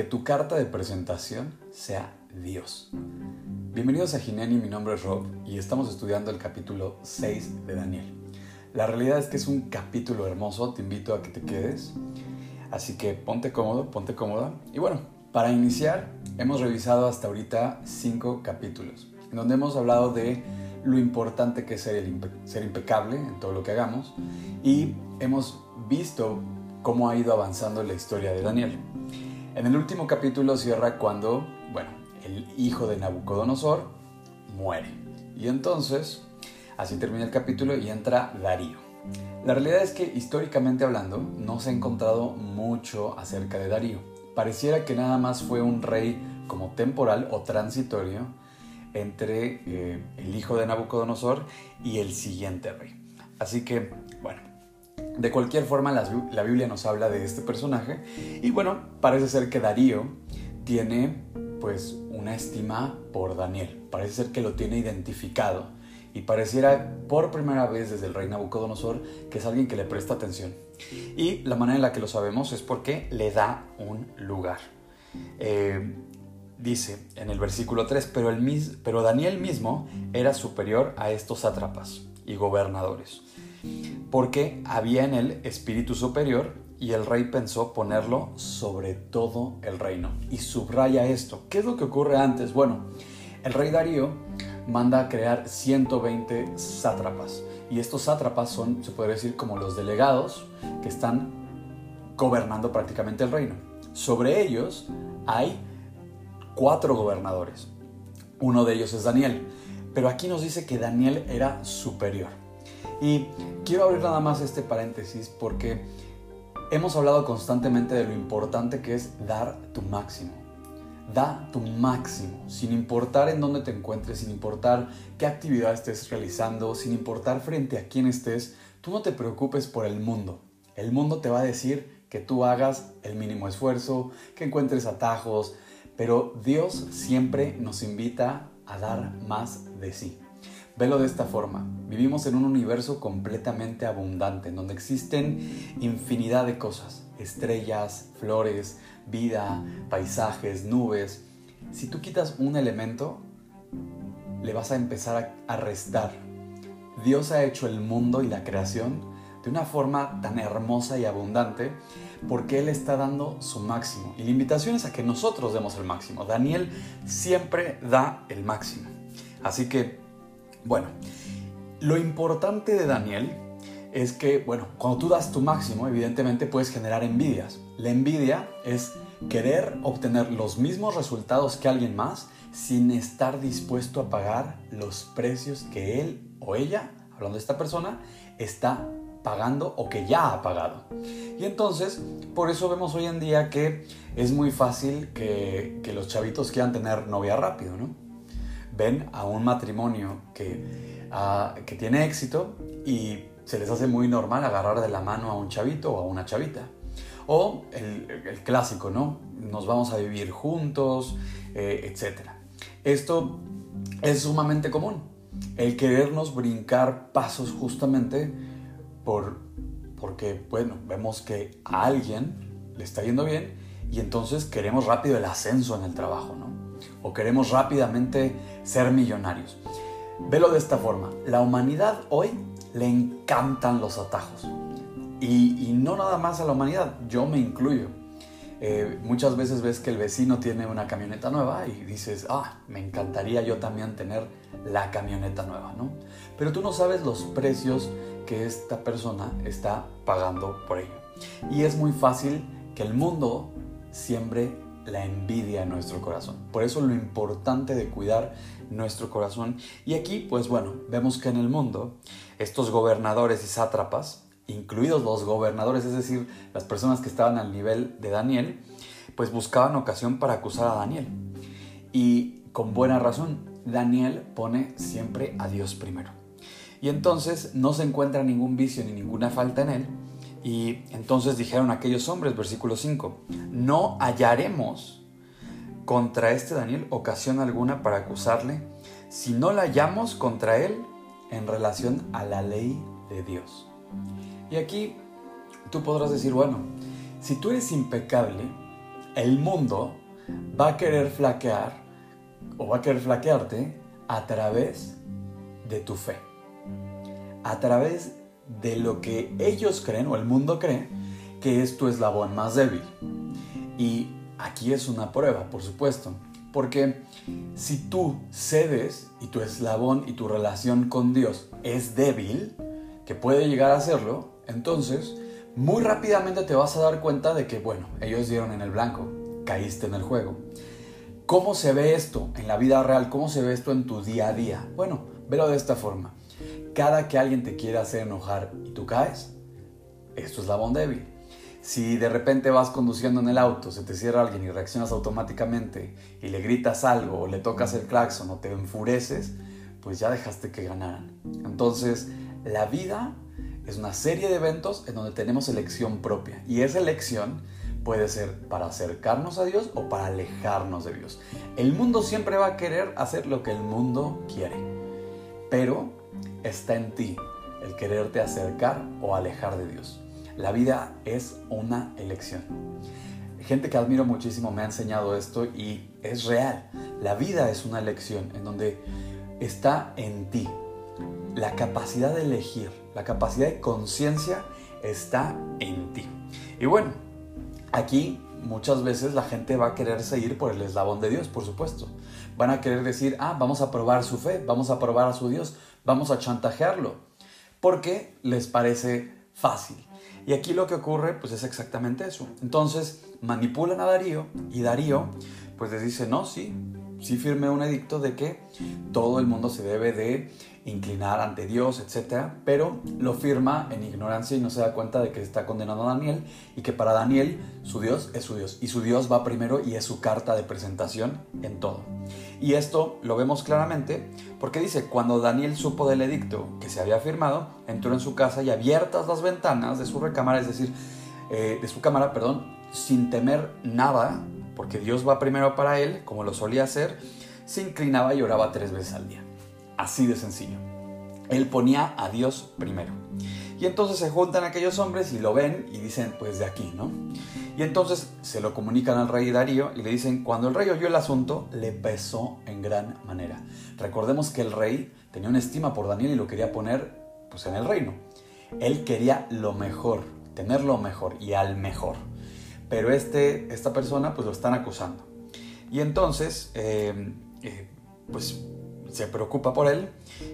que tu carta de presentación sea Dios. Bienvenidos a Gineni, mi nombre es Rob y estamos estudiando el capítulo 6 de Daniel. La realidad es que es un capítulo hermoso, te invito a que te quedes. Así que ponte cómodo, ponte cómoda. Y bueno, para iniciar, hemos revisado hasta ahorita cinco capítulos, en donde hemos hablado de lo importante que es ser impecable en todo lo que hagamos y hemos visto cómo ha ido avanzando la historia de Daniel. En el último capítulo cierra cuando, bueno, el hijo de Nabucodonosor muere. Y entonces, así termina el capítulo y entra Darío. La realidad es que históricamente hablando no se ha encontrado mucho acerca de Darío. Pareciera que nada más fue un rey como temporal o transitorio entre eh, el hijo de Nabucodonosor y el siguiente rey. Así que, bueno, de cualquier forma, la, Biblia nos habla de este personaje y bueno, parece ser que Darío tiene pues una estima por Daniel. Parece ser que lo tiene identificado y pareciera por primera vez desde el rey Nabucodonosor que es alguien que le presta atención. Y la manera en la que lo sabemos es porque le da un lugar. Eh, dice en el versículo 3, pero, el, pero Daniel mismo era superior a estos sátrapas y gobernadores porque había en él espíritu superior y el rey pensó ponerlo sobre todo el reino. Y subraya esto. ¿Qué es lo que ocurre antes? Bueno, el rey Darío manda a crear 120 sátrapas. Y estos sátrapas son, se puede decir, como los delegados que están gobernando prácticamente el reino. Sobre ellos hay cuatro gobernadores. Uno de ellos es Daniel. Pero aquí nos dice que Daniel era superior. Y quiero abrir nada más este paréntesis porque hemos hablado constantemente de lo importante que es dar tu máximo. Da tu máximo, sin importar en dónde te encuentres, sin importar qué actividad estés realizando, sin importar frente a quién estés, tú no te preocupes por el mundo. El mundo te va a decir que tú hagas el mínimo esfuerzo, que encuentres atajos, pero Dios siempre nos invita a dar más de sí. Velo de esta forma. Vivimos en un universo completamente abundante, en donde existen infinidad de cosas. Estrellas, flores, vida, paisajes, nubes. Si tú quitas un elemento, le vas a empezar a restar. Dios ha hecho el mundo y la creación de una forma tan hermosa y abundante porque Él está dando su máximo. Y la invitación es a que nosotros demos el máximo. Daniel siempre da el máximo. Así que bueno, lo importante de Daniel es que, bueno, cuando tú das tu máximo, evidentemente puedes generar envidias. La envidia es querer obtener los mismos resultados que alguien más sin estar dispuesto a pagar los precios que él o ella, hablando de esta persona, está pagando o que ya ha pagado. Y entonces, por eso vemos hoy en día que es muy fácil que, que los chavitos quieran tener novia rápido, ¿no? Ven a un matrimonio que, ah, que tiene éxito y se les hace muy normal agarrar de la mano a un chavito o a una chavita. O el, clásico, ¿no? Nos vamos a vivir juntos, eh, etc. Esto es sumamente común. El querernos brincar pasos justamente por, porque, bueno, vemos que a alguien le está yendo bien y entonces queremos rápido el ascenso en el trabajo, ¿no? O queremos rápidamente ser millonarios. Velo de esta forma, la humanidad hoy le encantan los atajos. Y, no nada más a la humanidad, yo me incluyo. Eh, muchas veces ves que el vecino tiene una camioneta nueva y dices, ah, me encantaría yo también tener la camioneta nueva, ¿no? Pero tú no sabes los precios que esta persona está pagando por ello. Y es muy fácil que el mundo siembre la envidia en nuestro corazón. Por eso lo importante de cuidar nuestro corazón. Y aquí, pues bueno, vemos que en el mundo estos gobernadores y sátrapas, incluidos los gobernadores, es decir, las personas que estaban al nivel de Daniel, pues buscaban ocasión para acusar a Daniel. Y con buena razón, Daniel pone siempre a Dios primero. Y entonces no se encuentra ningún vicio ni ninguna falta en él, y entonces dijeron aquellos hombres, versículo 5, no hallaremos contra este Daniel ocasión alguna para acusarle si no la hallamos contra él en relación a la ley de Dios. Y aquí tú podrás decir, bueno, si tú eres impecable, el mundo va a querer flaquear o va a querer flaquearte a través de tu fe. A través de lo que ellos creen o el mundo cree que es tu eslabón más débil. Y aquí es una prueba, por supuesto. Porque si tú cedes y tu eslabón y tu relación con Dios es débil, que puede llegar a serlo, entonces muy rápidamente te vas a dar cuenta de que, bueno, ellos dieron en el blanco, caíste en el juego. ¿Cómo se ve esto en la vida real? ¿Cómo se ve esto en tu día a día? Bueno, velo de esta forma. Cada que alguien te quiere hacer enojar y tú caes, esto es la eslabón débil. Si de repente vas conduciendo en el auto, se te cierra alguien y reaccionas automáticamente y le gritas algo o le tocas el claxon o te enfureces, pues ya dejaste que ganaran. Entonces, la vida es una serie de eventos en donde tenemos elección propia y esa elección puede ser para acercarnos a Dios o para alejarnos de Dios. El mundo siempre va a querer hacer lo que el mundo quiere, pero está en ti el quererte acercar o alejar de Dios. La vida es una elección. Gente que admiro muchísimo me ha enseñado esto y es real. La vida es una elección en donde está en ti. La capacidad de elegir, la capacidad de conciencia está en ti. Y bueno, aquí muchas veces la gente va a querer seguir por el eslabón de Dios, por supuesto. Van a querer decir, ah, vamos a probar su fe, vamos a probar a su Dios, vamos a chantajearlo, porque les parece fácil. Y aquí lo que ocurre pues es exactamente eso. Entonces manipulan a Darío y Darío pues les dice, no, sí, sí firmé un edicto de que todo el mundo se debe de inclinar ante Dios, etc. Pero lo firma en ignorancia y no se da cuenta de que está condenando a Daniel y que para Daniel su Dios es su Dios y su Dios va primero y es su carta de presentación en todo. Y esto lo vemos claramente porque dice, cuando Daniel supo del edicto que se había firmado, entró en su casa y abiertas las ventanas de su recámara, es decir, eh, de su cámara, perdón, sin temer nada, porque Dios va primero para él, como lo solía hacer, se inclinaba y oraba tres veces al día. Así de sencillo. Él ponía a Dios primero. Y entonces se juntan aquellos hombres y lo ven y dicen, pues de aquí, ¿no? Y entonces se lo comunican al rey Darío y le dicen, cuando el rey oyó el asunto, le pesó en gran manera. Recordemos que el rey tenía una estima por Daniel y lo quería poner pues, en el reino. Él quería lo mejor, tener lo mejor y al mejor. Pero este, esta persona pues lo están acusando. Y entonces, eh, eh, pues se preocupa por él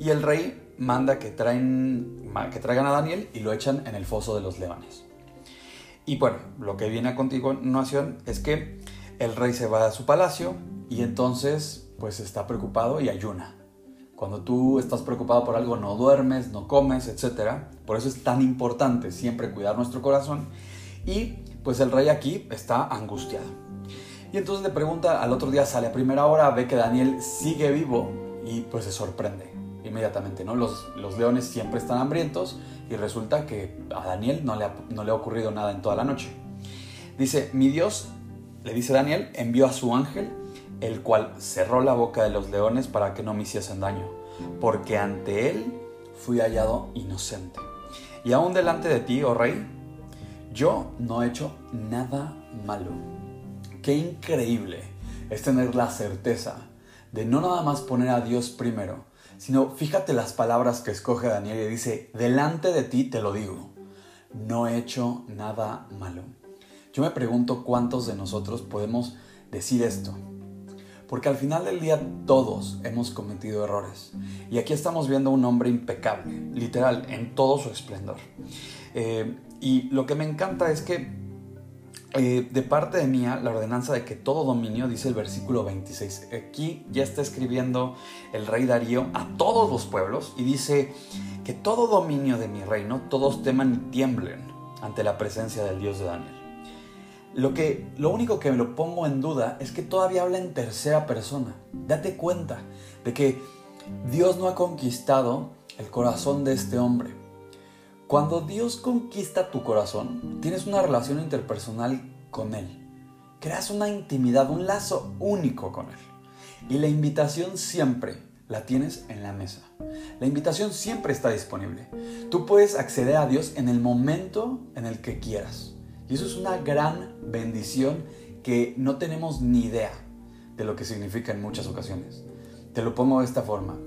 y el rey manda que, traen, que traigan a Daniel y lo echan en el foso de los leones. Y bueno, lo que viene a continuación es que el rey se va a su palacio y entonces pues está preocupado y ayuna. Cuando tú estás preocupado por algo no duermes, no comes, etc. Por eso es tan importante siempre cuidar nuestro corazón. Y pues el rey aquí está angustiado. Y entonces le pregunta, al otro día sale a primera hora, ve que Daniel sigue vivo y pues se sorprende inmediatamente, ¿no? Los, los leones siempre están hambrientos y resulta que a Daniel no le, ha, no le ha ocurrido nada en toda la noche. Dice, mi Dios, le dice Daniel, envió a su ángel, el cual cerró la boca de los leones para que no me hiciesen daño, porque ante él fui hallado inocente. Y aún delante de ti, oh rey, yo no he hecho nada malo. Qué increíble es tener la certeza de no nada más poner a Dios primero, sino fíjate las palabras que escoge Daniel y dice, delante de ti te lo digo, no he hecho nada malo. Yo me pregunto cuántos de nosotros podemos decir esto, porque al final del día todos hemos cometido errores. Y aquí estamos viendo un hombre impecable, literal, en todo su esplendor. Eh, y lo que me encanta es que eh, de parte de mía, la ordenanza de que todo dominio, dice el versículo 26, aquí ya está escribiendo el rey Darío a todos los pueblos y dice que todo dominio de mi reino, todos teman y tiemblen ante la presencia del Dios de Daniel. Lo, que, lo único que me lo pongo en duda es que todavía habla en tercera persona. Date cuenta de que Dios no ha conquistado el corazón de este hombre. Cuando Dios conquista tu corazón, tienes una relación interpersonal con Él. Creas una intimidad, un lazo único con Él. Y la invitación siempre la tienes en la mesa. La invitación siempre está disponible. Tú puedes acceder a Dios en el momento en el que quieras. Y eso es una gran bendición que no tenemos ni idea de lo que significa en muchas ocasiones. Te lo pongo de esta forma.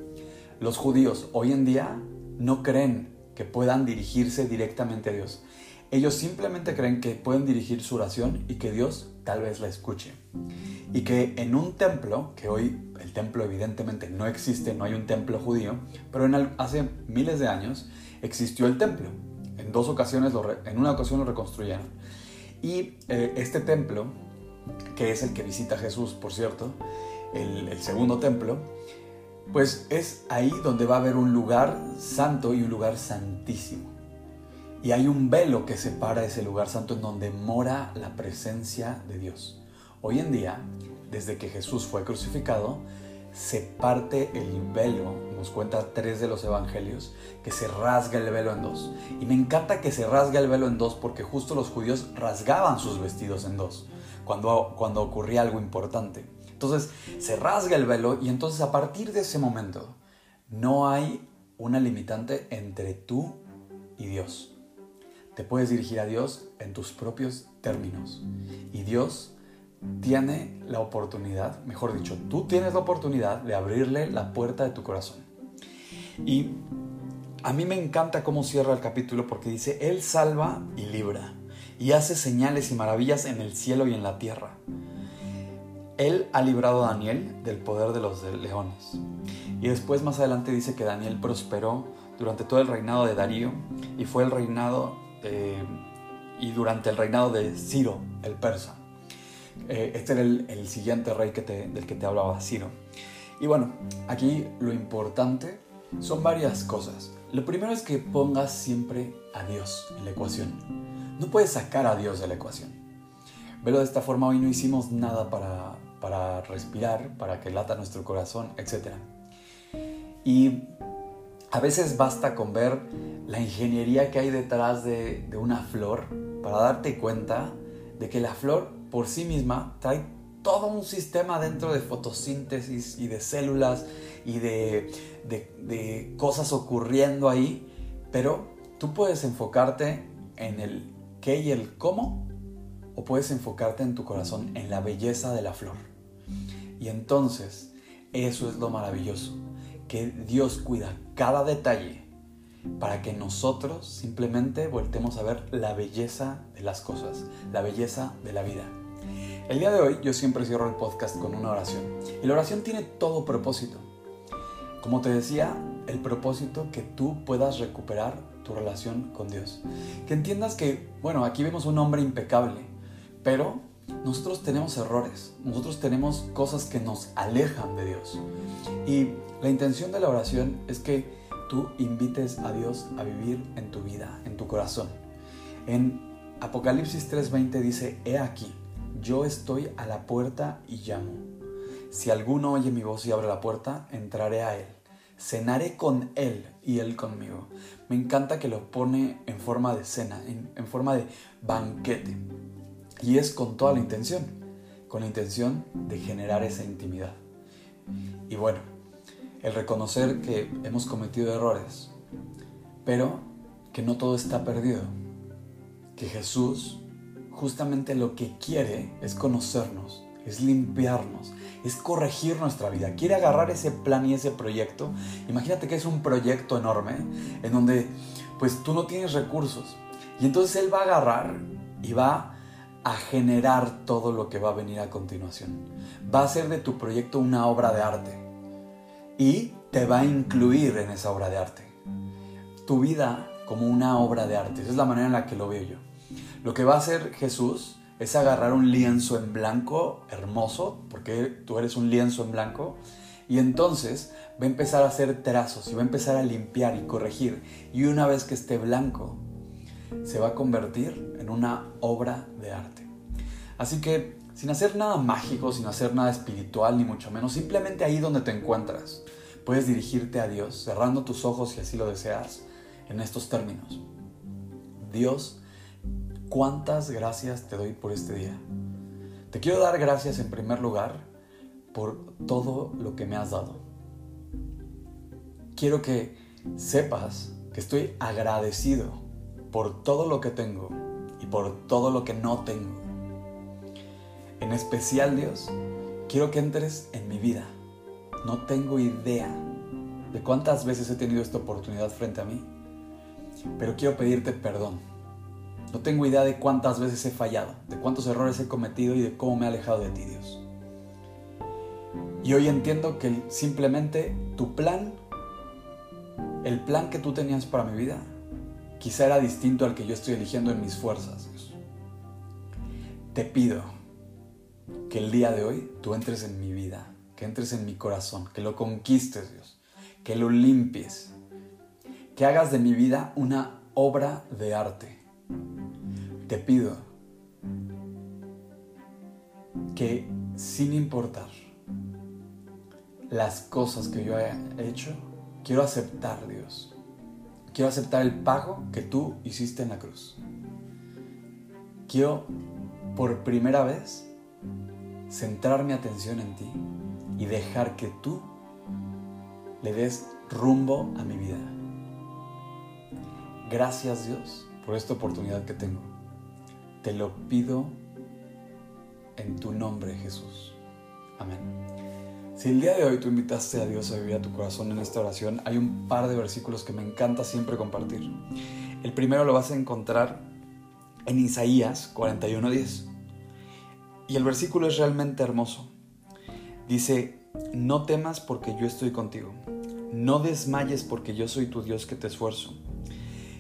Los judíos hoy en día no creen que puedan dirigirse directamente a Dios. Ellos simplemente creen que pueden dirigir su oración y que Dios tal vez la escuche. Y que en un templo, que hoy el templo evidentemente no existe, no hay un templo judío, pero hace miles de años existió el templo. En dos ocasiones, en una ocasión lo reconstruyeron. Y eh, este templo, que es el que visita Jesús, por cierto, el segundo templo, pues es ahí donde va a haber un lugar santo y un lugar santísimo. Y hay un velo que separa ese lugar santo en donde mora la presencia de Dios. Hoy en día, desde que Jesús fue crucificado, se parte el velo, nos cuenta tres de los evangelios, que se rasga el velo en dos. Y me encanta que se rasga el velo en dos porque justo los judíos rasgaban sus vestidos en dos cuando, cuando ocurría algo importante. Entonces se rasga el velo y entonces a partir de ese momento no hay una limitante entre tú y Dios. Te puedes dirigir a Dios en tus propios términos. Y Dios tiene la oportunidad, mejor dicho, tú tienes la oportunidad de abrirle la puerta de tu corazón. Y a mí me encanta cómo cierra el capítulo porque dice, Él salva y libra, y hace señales y maravillas en el cielo y en la tierra. Él ha librado a Daniel del poder de los leones. Y después más adelante dice que Daniel prosperó durante todo el reinado de Darío y fue el reinado y durante el reinado de Ciro, el persa. Eh, este era el, siguiente rey del que te hablaba, Ciro. Y bueno, aquí lo importante son varias cosas. Lo primero es que pongas siempre a Dios en la ecuación. No puedes sacar a Dios de la ecuación. Velo de esta forma, hoy no hicimos nada para, para respirar, para que lata nuestro corazón, etc. Y a veces basta con ver la ingeniería que hay detrás de, una flor para darte cuenta de que la flor por sí misma trae todo un sistema dentro de fotosíntesis y de células y de, de, cosas ocurriendo ahí, pero tú puedes enfocarte en el qué y el cómo o puedes enfocarte en tu corazón, en la belleza de la flor. Y entonces, eso es lo maravilloso, que Dios cuida cada detalle para que nosotros simplemente voltemos a ver la belleza de las cosas, la belleza de la vida. El día de hoy yo siempre cierro el podcast con una oración. Y la oración tiene todo propósito. Como te decía, el propósito que tú puedas recuperar tu relación con Dios. Que entiendas que, bueno, aquí vemos un hombre impecable, pero nosotros tenemos errores, nosotros tenemos cosas que nos alejan de Dios. Y la intención de la oración es que tú invites a Dios a vivir en tu vida, en tu corazón. En Apocalipsis 3:20 dice, he aquí, yo estoy a la puerta y llamo. Si alguno oye mi voz y abre la puerta, entraré a él. Cenaré con él y él conmigo. Me encanta que lo pone en forma de cena, en, forma de banquete. Y es con toda la intención, con la intención de generar esa intimidad. Y bueno, el reconocer que hemos cometido errores, pero que no todo está perdido, que Jesús justamente lo que quiere es conocernos, es limpiarnos, es corregir nuestra vida. Quiere agarrar ese plan y ese proyecto. Imagínate que es un proyecto enorme en donde pues tú no tienes recursos. Y entonces Él va a agarrar y va a generar todo lo que va a venir a continuación. Va a hacer de tu proyecto una obra de arte. Y te va a incluir en esa obra de arte. Tu vida como una obra de arte. Esa es la manera en la que lo veo yo. Lo que va a hacer Jesús es agarrar un lienzo en blanco hermoso, porque tú eres un lienzo en blanco, y entonces va a empezar a hacer trazos y va a empezar a limpiar y corregir. Y una vez que esté blanco, se va a convertir en una obra de arte. Así que, sin hacer nada mágico, sin hacer nada espiritual, ni mucho menos, simplemente ahí donde te encuentras, puedes dirigirte a Dios, cerrando tus ojos si así lo deseas, en estos términos. Dios, cuántas gracias te doy por este día. Te quiero dar gracias en primer lugar por todo lo que me has dado. Quiero que sepas que estoy agradecido por todo lo que tengo y por todo lo que no tengo. En especial, Dios, quiero que entres en mi vida. No tengo idea de cuántas veces he tenido esta oportunidad frente a mí, pero quiero pedirte perdón. No tengo idea de cuántas veces he fallado, de cuántos errores he cometido y de cómo me he alejado de ti, Dios. Y hoy entiendo que simplemente tu plan, el plan que tú tenías para mi vida, quizá era distinto al que yo estoy eligiendo en mis fuerzas, Dios. Te pido que el día de hoy tú entres en mi vida, que entres en mi corazón, que lo conquistes, Dios, que lo limpies, que hagas de mi vida una obra de arte. Te pido que sin importar las cosas que yo haya hecho, quiero aceptar, Dios. Quiero aceptar el pago que tú hiciste en la cruz. Quiero por primera vez centrar mi atención en ti y dejar que tú le des rumbo a mi vida. Gracias Dios por esta oportunidad que tengo. Te lo pido en tu nombre Jesús. Amén. Si el día de hoy tú invitaste a Dios a vivir a tu corazón en esta oración, hay un par de versículos que me encanta siempre compartir. El primero lo vas a encontrar en Isaías 41:10. Y el versículo es realmente hermoso. Dice, no temas porque yo estoy contigo. No desmayes porque yo soy tu Dios que te esfuerzo.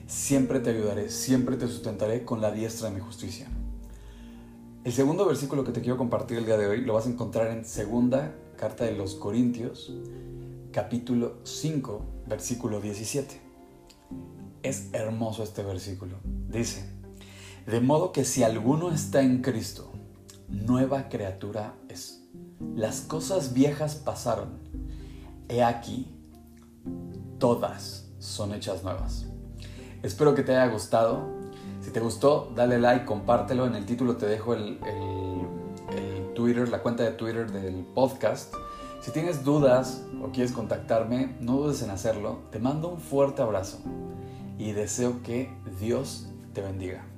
Siempre te ayudaré, siempre te sustentaré con la diestra de mi justicia. El segundo versículo que te quiero compartir el día de hoy lo vas a encontrar en segunda carta de los Corintios, capítulo 5, versículo 17. Es hermoso este versículo. Dice, de modo que si alguno está en Cristo, nueva criatura es. Las cosas viejas pasaron. He aquí, todas son hechas nuevas. Espero que te haya gustado. Si te gustó, dale like, compártelo. En el título te dejo el, el Twitter, la cuenta de Twitter del podcast. Si tienes dudas o quieres contactarme, no dudes en hacerlo. Te mando un fuerte abrazo y deseo que Dios te bendiga.